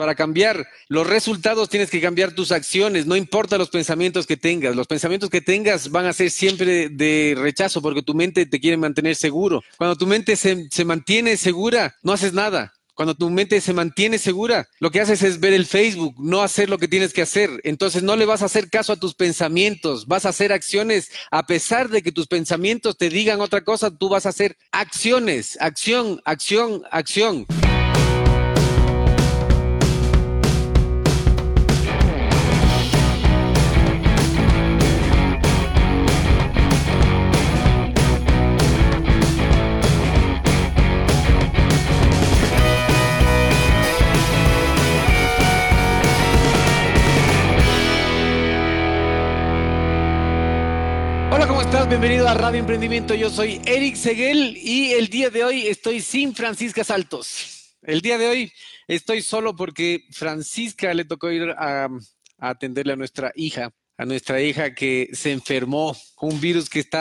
para cambiar los resultados tienes que cambiar tus acciones, no importa los pensamientos que tengas. Los pensamientos que tengas van a ser siempre de rechazo porque tu mente te quiere mantener seguro. Cuando tu mente se, se mantiene segura, no haces nada. Cuando tu mente se mantiene segura, lo que haces es ver el Facebook, no hacer lo que tienes que hacer. Entonces no le vas a hacer caso a tus pensamientos, vas a hacer acciones a pesar de que tus pensamientos te digan otra cosa, tú vas a hacer acciones, acción, acción, acción. Bienvenido a Radio Emprendimiento. Yo soy Eric Seguel y el día de hoy estoy sin Francisca Saltos. El día de hoy estoy solo porque Francisca le tocó ir a, atenderle a nuestra hija, a nuestra hija que se enfermó con un virus que está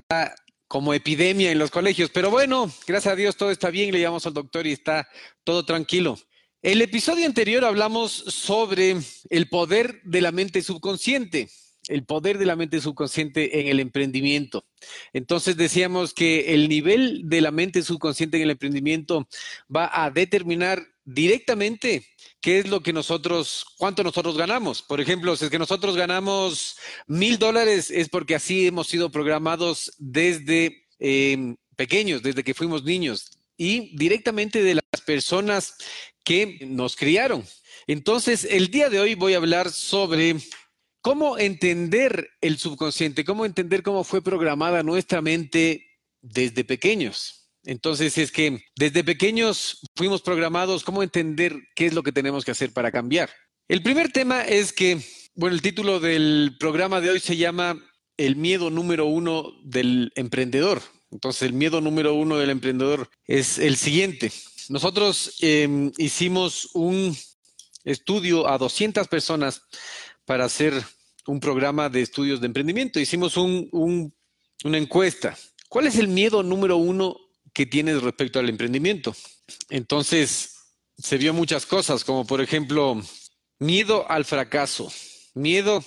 como epidemia en los colegios. Pero bueno, gracias a Dios todo está bien, le llamamos al doctor y está todo tranquilo. El episodio anterior hablamos sobre el poder de la mente subconsciente el poder de la mente subconsciente en el emprendimiento. Entonces decíamos que el nivel de la mente subconsciente en el emprendimiento va a determinar directamente qué es lo que nosotros, cuánto nosotros ganamos. Por ejemplo, si es que nosotros ganamos mil dólares es porque así hemos sido programados desde em, pequeños, desde que fuimos niños y directamente de las personas que nos criaron. Entonces, el día de hoy voy a hablar sobre ¿Cómo entender el subconsciente? ¿Cómo entender cómo fue programada nuestra mente desde pequeños? Entonces, es que desde pequeños fuimos programados, ¿cómo entender qué es lo que tenemos que hacer para cambiar? El primer tema es que, bueno, el título del programa de hoy se llama El miedo número uno del emprendedor. Entonces, el miedo número uno del emprendedor es el siguiente. Nosotros em, hicimos un estudio a 200 personas para hacer un programa de estudios de emprendimiento. Hicimos una encuesta. ¿Cuál es el miedo número uno que tienes respecto al emprendimiento? Entonces, se vio muchas cosas, como por ejemplo, miedo al fracaso, miedo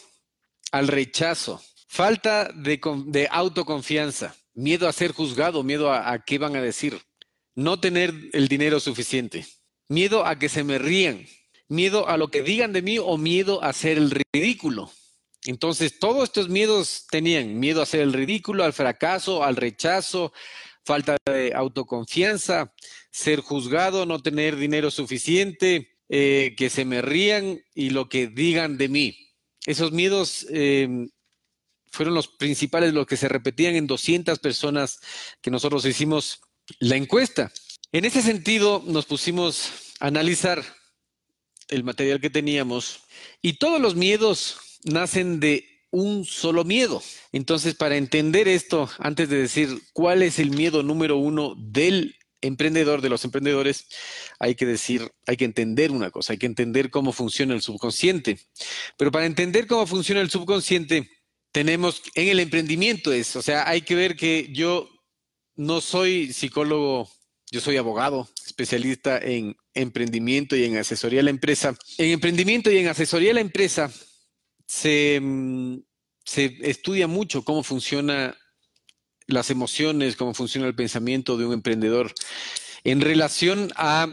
al rechazo, falta de, autoconfianza, miedo a ser juzgado, miedo a, a qué van a decir, no tener el dinero suficiente, miedo a que se me rían, miedo a lo que digan de mí o miedo a hacer el ridículo. Entonces, todos estos miedos tenían miedo a hacer el ridículo, al fracaso, al rechazo, falta de autoconfianza, ser juzgado, no tener dinero suficiente, eh, que se me rían y lo que digan de mí. Esos miedos em, fueron los principales, los que se repetían en 200 personas que nosotros hicimos la encuesta. En ese sentido, nos pusimos a analizar el material que teníamos y todos los miedos nacen de un solo miedo. Entonces, para entender esto, antes de decir cuál es el miedo número uno del emprendedor, de los emprendedores, hay que decir, hay que entender una cosa, hay que entender cómo funciona el subconsciente. Pero para entender cómo funciona el subconsciente, tenemos en el emprendimiento eso, o sea, hay que ver que yo no soy psicólogo, yo soy abogado, especialista en emprendimiento y en asesoría a la empresa. En emprendimiento y en asesoría a la empresa se, mm, se estudia mucho cómo funciona las emociones, cómo funciona el pensamiento de un emprendedor en relación a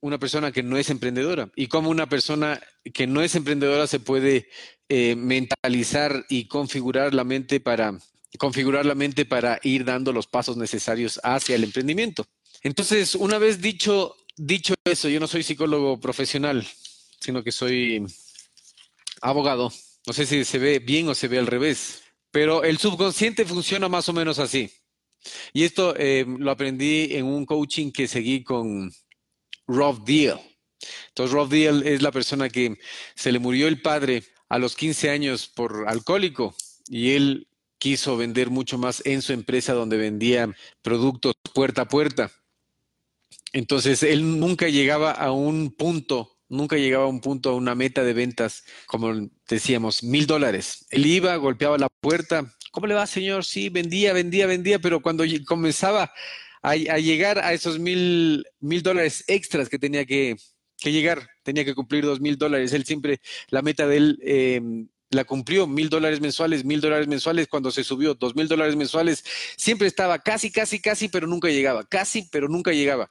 una persona que no es emprendedora y cómo una persona que no es emprendedora se puede eh, mentalizar y configurar la mente para configurar la mente para ir dando los pasos necesarios hacia el emprendimiento. Entonces, una vez dicho, dicho eso, yo no soy psicólogo profesional, sino que soy abogado. No sé si se ve bien o se ve al revés, pero el subconsciente funciona más o menos así. Y esto eh, lo aprendí en un coaching que seguí con Rob Deal. Entonces, Rob Deal es la persona que se le murió el padre a los 15 años por alcohólico y él quiso vender mucho más en su empresa donde vendía productos puerta a puerta. Entonces, él nunca llegaba a un punto, nunca llegaba a un punto, a una meta de ventas, como decíamos, mil dólares. Él iba, golpeaba la puerta. ¿Cómo le va, señor? Sí, vendía, vendía, vendía, pero cuando comenzaba a, llegar a esos mil, mil dólares extras que tenía que, llegar, tenía que cumplir dos mil dólares. Él siempre, la meta de él eh, la cumplió, mil dólares mensuales, mil dólares mensuales, cuando se subió dos mil dólares mensuales, siempre estaba casi, casi, casi, pero nunca llegaba, casi, pero nunca llegaba.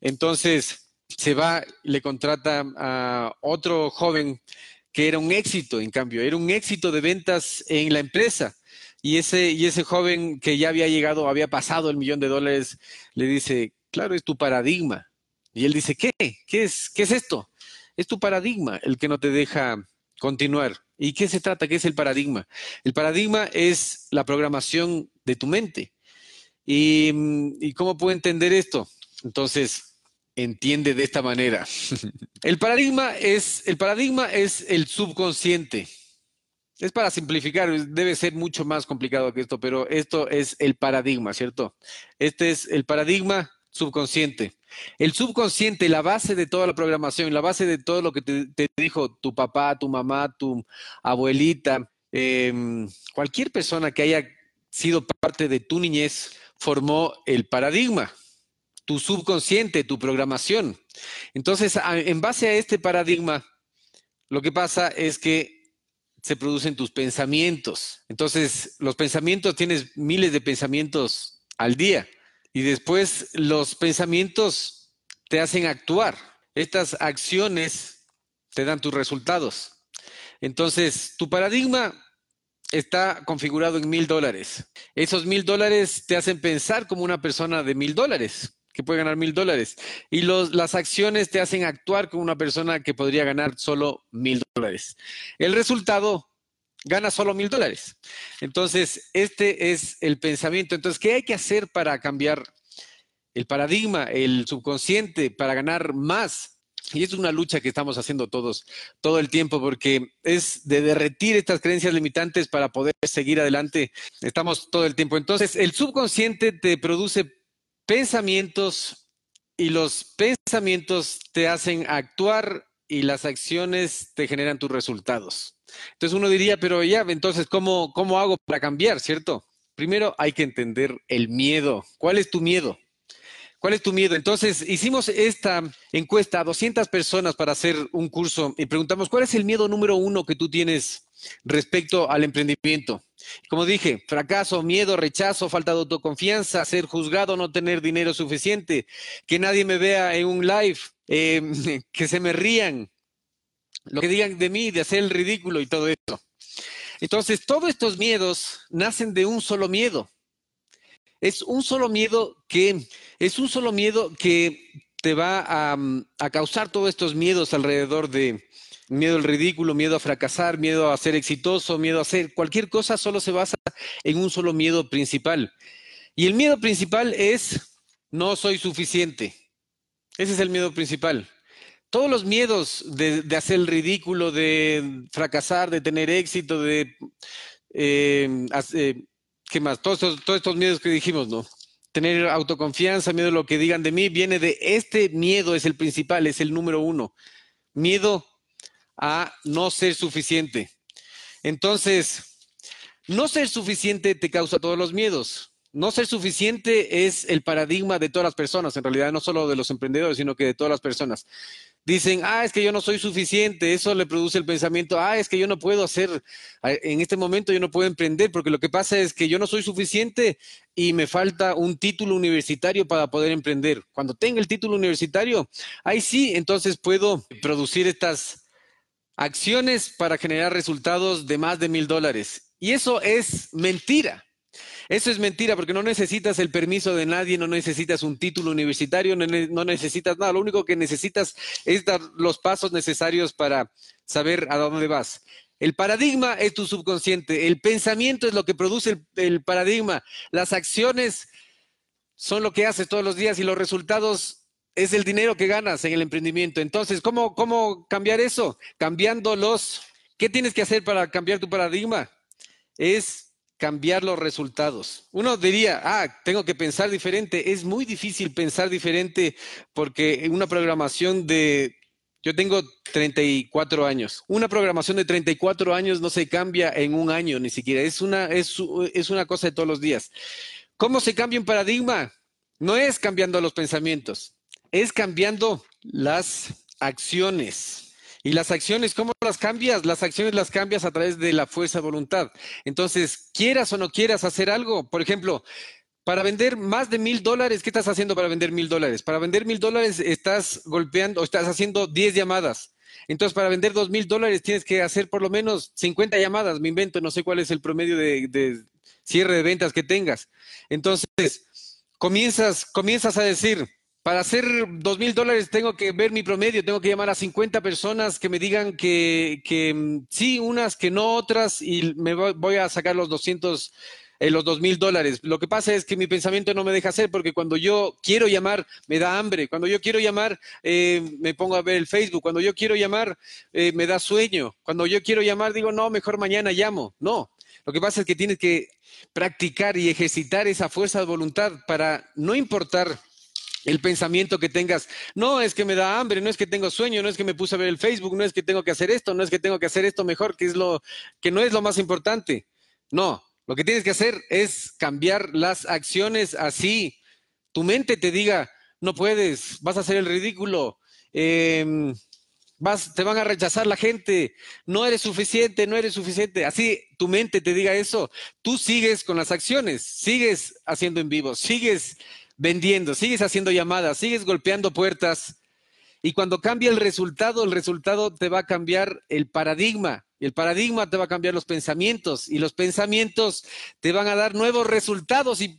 Entonces se va, le contrata a otro joven que era un éxito, en cambio, era un éxito de ventas en la empresa. Y ese, y ese joven que ya había llegado, había pasado el millón de dólares, le dice, claro, es tu paradigma. Y él dice, ¿qué? ¿Qué es, qué es esto? Es tu paradigma el que no te deja continuar. ¿Y qué se trata? ¿Qué es el paradigma? El paradigma es la programación de tu mente. ¿Y, cómo puedo entender esto? Entonces, entiende de esta manera. El paradigma es el paradigma es el subconsciente. Es para simplificar, debe ser mucho más complicado que esto, pero esto es el paradigma, ¿cierto? Este es el paradigma subconsciente. El subconsciente, la base de toda la programación, la base de todo lo que te, dijo tu papá, tu mamá, tu abuelita, em, cualquier persona que haya sido parte de tu niñez, formó el paradigma, tu subconsciente, tu programación. Entonces, en base a este paradigma, lo que pasa es que se producen tus pensamientos. Entonces, los pensamientos, tienes miles de pensamientos al día. Y después los pensamientos te hacen actuar. Estas acciones te dan tus resultados. Entonces, tu paradigma está configurado en mil dólares. Esos mil dólares te hacen pensar como una persona de mil dólares, que puede ganar mil dólares. Y los, las acciones te hacen actuar como una persona que podría ganar solo mil dólares. El resultado gana solo mil dólares. Entonces, este es el pensamiento. Entonces, ¿qué hay que hacer para cambiar el paradigma, el subconsciente, para ganar más? Y es una lucha que estamos haciendo todos todo el tiempo porque es de derretir estas creencias limitantes para poder seguir adelante. Estamos todo el tiempo. Entonces, el subconsciente te produce pensamientos y los pensamientos te hacen actuar y las acciones te generan tus resultados. Entonces uno diría, pero ya, entonces, ¿cómo, cómo hago para cambiar, cierto? Primero hay que entender el miedo. ¿Cuál es tu miedo? ¿Cuál es tu miedo? Entonces, hicimos esta encuesta a 200 personas para hacer un curso y preguntamos, ¿cuál es el miedo número uno que tú tienes respecto al emprendimiento? Como dije, fracaso, miedo, rechazo, falta de autoconfianza, ser juzgado, no tener dinero suficiente, que nadie me vea en un live, eh, que se me rían, lo que digan de mí, de hacer el ridículo y todo eso. Entonces, todos estos miedos nacen de un solo miedo. Es un solo miedo que, es un solo miedo que te va a causar todos estos miedos alrededor de miedo al ridículo, miedo a fracasar, miedo a ser exitoso, miedo a hacer cualquier cosa, solo se basa en un solo miedo principal. Y el miedo principal es no soy suficiente. Ese es el miedo principal todos los miedos de, hacer el ridículo, de fracasar, de tener éxito, de... Eh, eh, ¿Qué más? Todos todos estos miedos que dijimos, ¿no? Tener autoconfianza, miedo a lo que digan de mí, viene de este miedo, es el principal, es el número uno. Miedo a no ser suficiente. Entonces, no ser suficiente te causa todos los miedos. No ser suficiente es el paradigma de todas las personas, en realidad no solo de los emprendedores, sino que de todas las personas dicen, ah, es que yo no soy suficiente, eso le produce el pensamiento, ah, es que yo no puedo hacer, en este momento yo no puedo emprender, porque lo que pasa es que yo no soy suficiente y me falta un título universitario para poder emprender. Cuando tenga el título universitario, ahí sí, entonces puedo producir estas acciones para generar resultados de más de mil dólares. Y eso es mentira. Eso es mentira porque no necesitas el permiso de nadie, no necesitas un título universitario, no, necesitas nada. Lo único que necesitas es dar los pasos necesarios para saber a dónde vas. El paradigma es tu subconsciente, el pensamiento es lo que produce el, el paradigma, las acciones son lo que haces todos los días y los resultados es el dinero que ganas en el emprendimiento. Entonces, ¿cómo, cómo cambiar eso? Cambiando los... ¿Qué tienes que hacer para cambiar tu paradigma? Es cambiar los resultados. Uno diría, ah, tengo que pensar diferente. Es muy difícil pensar diferente porque una programación de, yo tengo 34 años, una programación de 34 años no se cambia en un año ni siquiera, es una, es, es una cosa de todos los días. ¿Cómo se cambia un paradigma? No es cambiando los pensamientos, es cambiando las acciones. Y las acciones, ¿cómo las cambias? Las acciones las cambias a través de la fuerza de voluntad. Entonces, quieras o no quieras hacer algo, por ejemplo, para vender más de mil dólares, ¿qué estás haciendo para vender mil dólares? Para vender mil dólares estás golpeando, o estás haciendo 10 llamadas. Entonces, para vender dos mil dólares tienes que hacer por lo menos 50 llamadas, me invento, no sé cuál es el promedio de, de cierre de ventas que tengas. Entonces, comienzas, comienzas a decir, para hacer dos mil dólares tengo que ver mi promedio, tengo que llamar a 50 personas que me digan que, que mm, sí, unas que no otras, y me voy, a sacar los 200, eh, los dos mil dólares. Lo que pasa es que mi pensamiento no me deja hacer porque cuando yo quiero llamar me da hambre, cuando yo quiero llamar eh, me pongo a ver el Facebook, cuando yo quiero llamar eh, me da sueño, cuando yo quiero llamar digo, no, mejor mañana llamo. No, lo que pasa es que tienes que practicar y ejercitar esa fuerza de voluntad para no importar el pensamiento que tengas, no es que me da hambre, no es que tengo sueño, no es que me puse a ver el Facebook, no es que tengo que hacer esto, no es que tengo que hacer esto mejor, que es lo que no es lo más importante. No, lo que tienes que hacer es cambiar las acciones así. Tu mente te diga, no puedes, vas a hacer el ridículo, em, vas, te van a rechazar la gente, no eres suficiente, no eres suficiente. Así tu mente te diga eso, tú sigues con las acciones, sigues haciendo en vivo, sigues vendiendo, sigues haciendo llamadas, sigues golpeando puertas. Y cuando cambia el resultado, el resultado te va a cambiar el paradigma. El paradigma te va a cambiar los pensamientos. Y los pensamientos te van a dar nuevos resultados. Y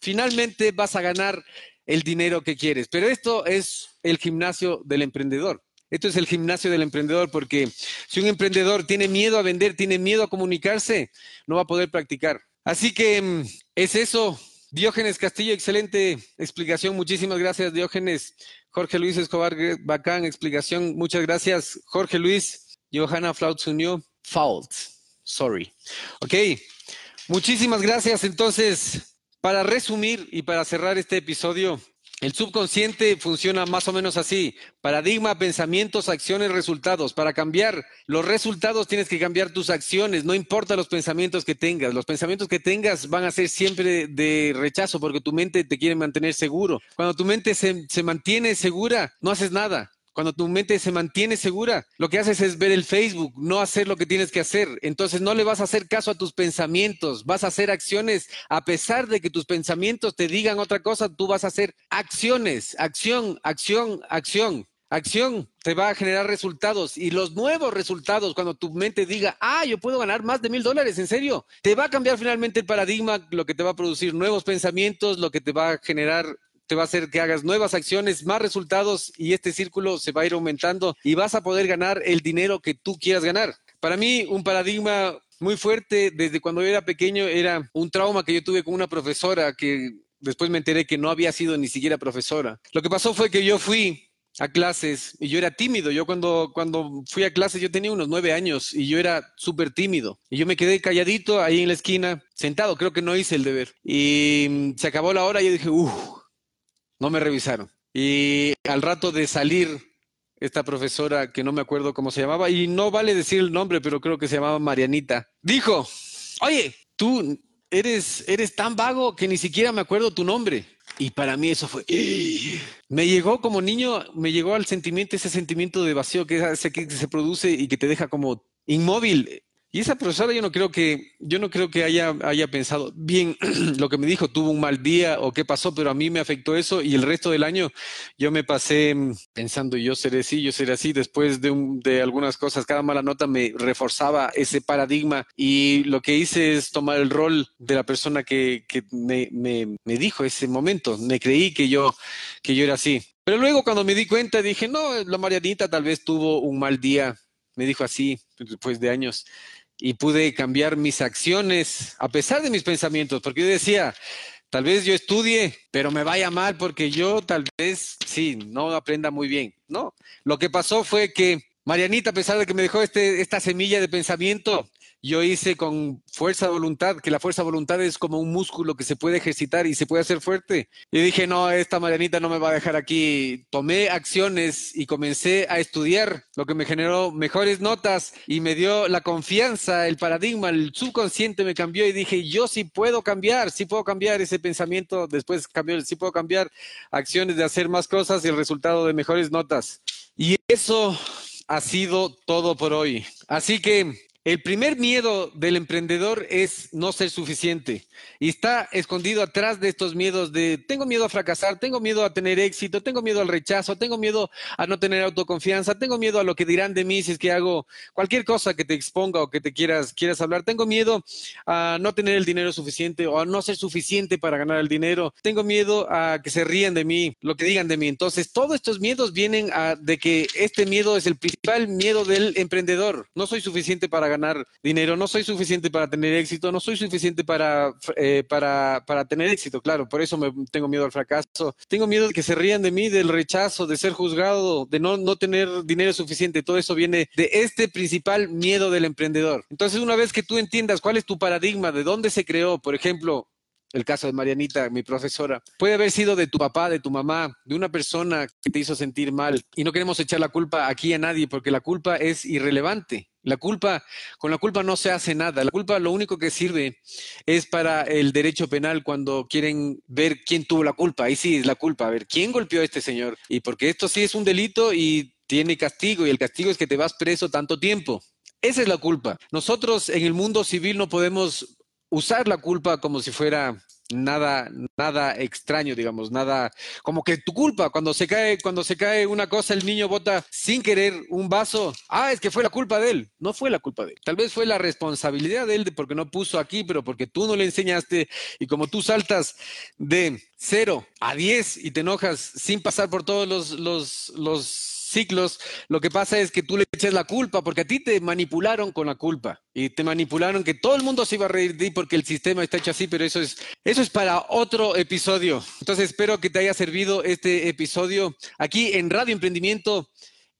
finalmente vas a ganar el dinero que quieres. Pero esto es el gimnasio del emprendedor. Esto es el gimnasio del emprendedor porque si un emprendedor tiene miedo a vender, tiene miedo a comunicarse, no va a poder practicar. Así que mm, es eso Diógenes Castillo, excelente explicación. Muchísimas gracias, Diógenes. Jorge Luis Escobar, bacán explicación. Muchas gracias, Jorge Luis. Johanna Flaut unió. Fault. Sorry. Ok. Muchísimas gracias. Entonces, para resumir y para cerrar este episodio, el subconsciente funciona más o menos así. Paradigma, pensamientos, acciones, resultados. Para cambiar los resultados tienes que cambiar tus acciones. No importa los pensamientos que tengas. Los pensamientos que tengas van a ser siempre de rechazo porque tu mente te quiere mantener seguro. Cuando tu mente se, se mantiene segura, no haces nada. Cuando tu mente se mantiene segura, lo que haces es ver el Facebook, no hacer lo que tienes que hacer. Entonces no le vas a hacer caso a tus pensamientos, vas a hacer acciones a pesar de que tus pensamientos te digan otra cosa, tú vas a hacer acciones, acción, acción, acción. Acción te va a generar resultados y los nuevos resultados, cuando tu mente diga, ah, yo puedo ganar más de mil dólares, en serio, te va a cambiar finalmente el paradigma, lo que te va a producir nuevos pensamientos, lo que te va a generar te va a hacer que hagas nuevas acciones, más resultados y este círculo se va a ir aumentando y vas a poder ganar el dinero que tú quieras ganar. Para mí, un paradigma muy fuerte desde cuando yo era pequeño era un trauma que yo tuve con una profesora que después me enteré que no había sido ni siquiera profesora. Lo que pasó fue que yo fui a clases y yo era tímido. Yo cuando, cuando fui a clases yo tenía unos nueve años y yo era súper tímido. Y yo me quedé calladito ahí en la esquina, sentado, creo que no hice el deber. Y se acabó la hora y yo dije, uff, no me revisaron. Y al rato de salir, esta profesora, que no me acuerdo cómo se llamaba, y no vale decir el nombre, pero creo que se llamaba Marianita, dijo, oye, tú eres, eres tan vago que ni siquiera me acuerdo tu nombre. Y para mí eso fue, me llegó como niño, me llegó al sentimiento, ese sentimiento de vacío que, que se produce y que te deja como inmóvil. Y esa profesora yo no creo que, yo no creo que haya, haya pensado, bien, lo que me dijo, tuvo un mal día o qué pasó, pero a mí me afectó eso y el resto del año yo me pasé mm, pensando, yo seré así, yo seré así, después de, de algunas cosas, cada mala nota me reforzaba ese paradigma y lo que hice es tomar el rol de la persona que, que me, me, me dijo ese momento, me creí que yo, que yo era así. Pero luego cuando me di cuenta dije, no, la Marianita tal vez tuvo un mal día, me dijo así después de años y pude cambiar mis acciones a pesar de mis pensamientos, porque yo decía, tal vez yo estudie, pero me vaya mal porque yo tal vez sí, no aprenda muy bien. No, lo que pasó fue que Marianita, a pesar de que me dejó este, esta semilla de pensamiento, yo hice con fuerza de voluntad, que la fuerza de voluntad es como un músculo que se puede ejercitar y se puede hacer fuerte. Y dije, no, esta Marianita no me va a dejar aquí. Tomé acciones y comencé a estudiar, lo que me generó mejores notas y me dio la confianza, el paradigma, el subconsciente me cambió y dije, yo sí puedo cambiar, sí puedo cambiar ese pensamiento, después cambió, sí puedo cambiar acciones de hacer más cosas y el resultado de mejores notas. Y eso ha sido todo por hoy. Así que el primer miedo del emprendedor es no ser suficiente y está escondido atrás de estos miedos tengo miedo a fracasar, tengo miedo a tener éxito, tengo miedo al rechazo, tengo miedo a no tener autoconfianza, tengo miedo a lo que dirán de mí si es que hago cualquier cosa que te exponga o que te quieras quieras hablar, tengo miedo a no tener el dinero suficiente o a no ser suficiente para ganar el dinero, tengo miedo a que se rían de mí, lo que digan de mí. Entonces, todos estos miedos vienen de que este miedo es el principal miedo del emprendedor. No soy suficiente para ganar ganar dinero, no soy suficiente para tener éxito, no soy suficiente para, eh, para, para tener éxito, claro, por eso me tengo miedo al fracaso, tengo miedo de que se rían de mí, del rechazo, de ser juzgado, de no, no tener dinero suficiente, todo eso viene de este principal miedo del emprendedor. Entonces, una vez que tú entiendas cuál es tu paradigma, de dónde se creó, por ejemplo, el caso de Marianita, mi profesora, puede haber sido de tu papá, de tu mamá, de una persona que te hizo sentir mal. Y no queremos echar la culpa aquí a nadie porque la culpa es irrelevante. La culpa, con la culpa no se hace nada. La culpa lo único que sirve es para el derecho penal cuando quieren ver quién tuvo la culpa. Ahí sí es la culpa. A ver, ¿quién golpeó a este señor? Y porque esto sí es un delito y tiene castigo y el castigo es que te vas preso tanto tiempo. Esa es la culpa. Nosotros en el mundo civil no podemos usar la culpa como si fuera nada, nada extraño, digamos, nada como que tu culpa. Cuando se cae, cuando se cae una cosa, el niño bota sin querer un vaso. Ah, es que fue la culpa de él. No fue la culpa de él. Tal vez fue la responsabilidad de él porque no puso aquí, pero porque tú no le enseñaste y como tú saltas de cero a diez y te enojas sin pasar por todos los, los, los ciclos, lo que pasa es que tú le echas la culpa porque a ti te manipularon con la culpa y te manipularon que todo el mundo se iba a reír de ti porque el sistema está hecho así, pero eso es eso es para otro episodio. Entonces espero que te haya servido este episodio aquí en Radio Emprendimiento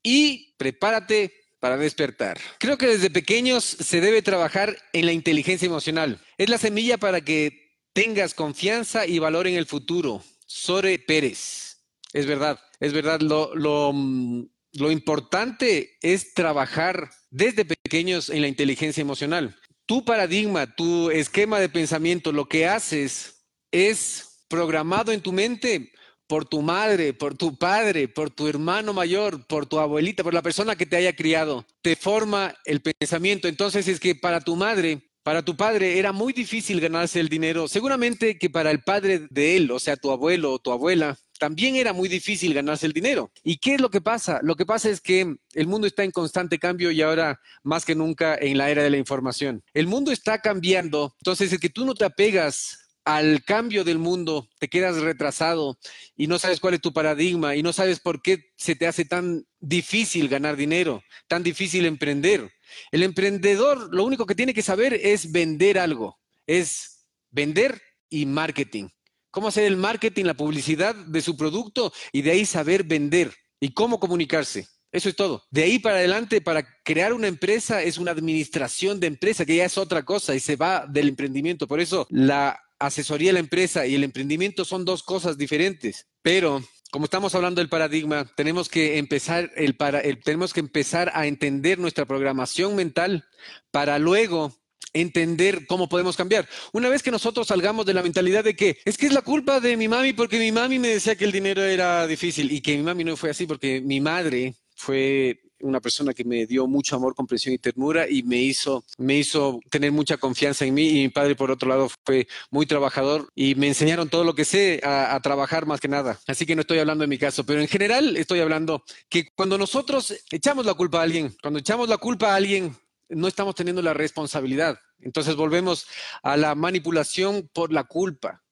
y prepárate para despertar. Creo que desde pequeños se debe trabajar en la inteligencia emocional. Es la semilla para que tengas confianza y valor en el futuro. Sore Pérez. Es verdad, es verdad. Lo, mm, lo, importante es trabajar desde pequeños en la inteligencia emocional. Tu paradigma, tu esquema de pensamiento, lo que haces es programado en tu mente por tu madre, por tu padre, por tu hermano mayor, por tu abuelita, por la persona que te haya criado. Te forma el pensamiento. Entonces es que para tu madre, para tu padre era muy difícil ganarse el dinero. Seguramente que para el padre de él, o sea, tu abuelo o tu abuela, también era muy difícil ganarse el dinero. ¿Y qué es lo que pasa? Lo que pasa es que el mundo está en constante cambio y ahora más que nunca en la era de la información. El mundo está cambiando, entonces el que tú no te apegas al cambio del mundo, te quedas retrasado y no sabes cuál es tu paradigma y no sabes por qué se te hace tan difícil ganar dinero, tan difícil emprender. El emprendedor lo único que tiene que saber es vender algo, es vender y marketing cómo hacer el marketing, la publicidad de su producto y de ahí saber vender y cómo comunicarse. Eso es todo. De ahí para adelante, para crear una empresa es una administración de empresa, que ya es otra cosa y se va del emprendimiento. Por eso la asesoría de la empresa y el emprendimiento son dos cosas diferentes. Pero como estamos hablando del paradigma, tenemos que empezar el tenemos que empezar a entender nuestra programación mental para luego entender cómo podemos cambiar. Una vez que nosotros salgamos de la mentalidad de que es que es la culpa de mi mami porque mi mami me decía que el dinero era difícil y que mi mami no fue así porque mi madre fue una persona que me dio mucho amor, comprensión y ternura y me hizo, me hizo tener mucha confianza en mí y mi padre por otro lado fue muy trabajador y me enseñaron todo lo que sé a, a trabajar más que nada. Así que no estoy hablando de mi caso, pero en general estoy hablando que cuando nosotros echamos la culpa a alguien, cuando echamos la culpa a alguien, no estamos teniendo la responsabilidad. Entonces volvemos a la manipulación por la culpa.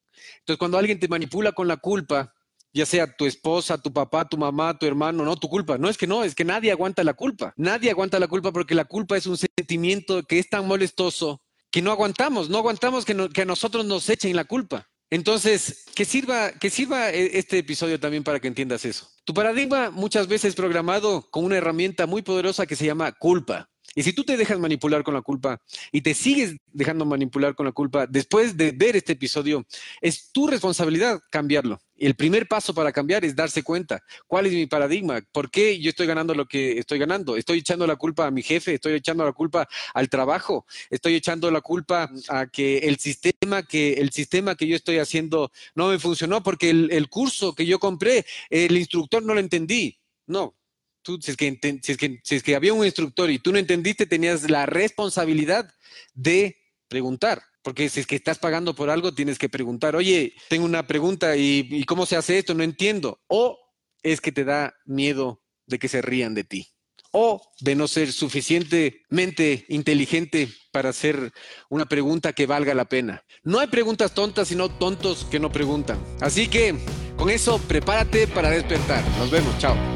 Entonces cuando alguien te manipula con la culpa, ya sea tu esposa, tu papá, tu mamá, tu hermano, no tu culpa. No es que no, es que nadie aguanta la culpa. Nadie aguanta la culpa porque la culpa es un sentimiento que es tan molestoso que no aguantamos, no aguantamos que, a nosotros nos echen la culpa. Entonces, que sirva, que sirva e, este episodio también para que entiendas eso. Tu paradigma muchas veces es programado con una herramienta muy poderosa que se llama culpa. Y si tú te dejas manipular con la culpa y te sigues dejando manipular con la culpa después de ver este episodio, es tu responsabilidad cambiarlo. El primer paso para cambiar es darse cuenta cuál es mi paradigma, por qué yo estoy ganando lo que estoy ganando. Estoy echando la culpa a mi jefe, estoy echando la culpa al trabajo, estoy echando la culpa a que el sistema que el sistema que yo estoy haciendo no me funcionó porque el, el curso que yo compré, el instructor no lo entendí. No, si es, que, si, es que, había un instructor y tú no entendiste, tenías la responsabilidad de preguntar. Porque si es que estás pagando por algo, tienes que preguntar, oye, tengo una pregunta y, y cómo se hace esto, no entiendo. O es que te da miedo de que se rían de ti o de no ser suficientemente inteligente para hacer una pregunta que valga la pena. No hay preguntas tontas, sino tontos que no preguntan. Así que con eso, prepárate para despertar. Nos vemos, chao.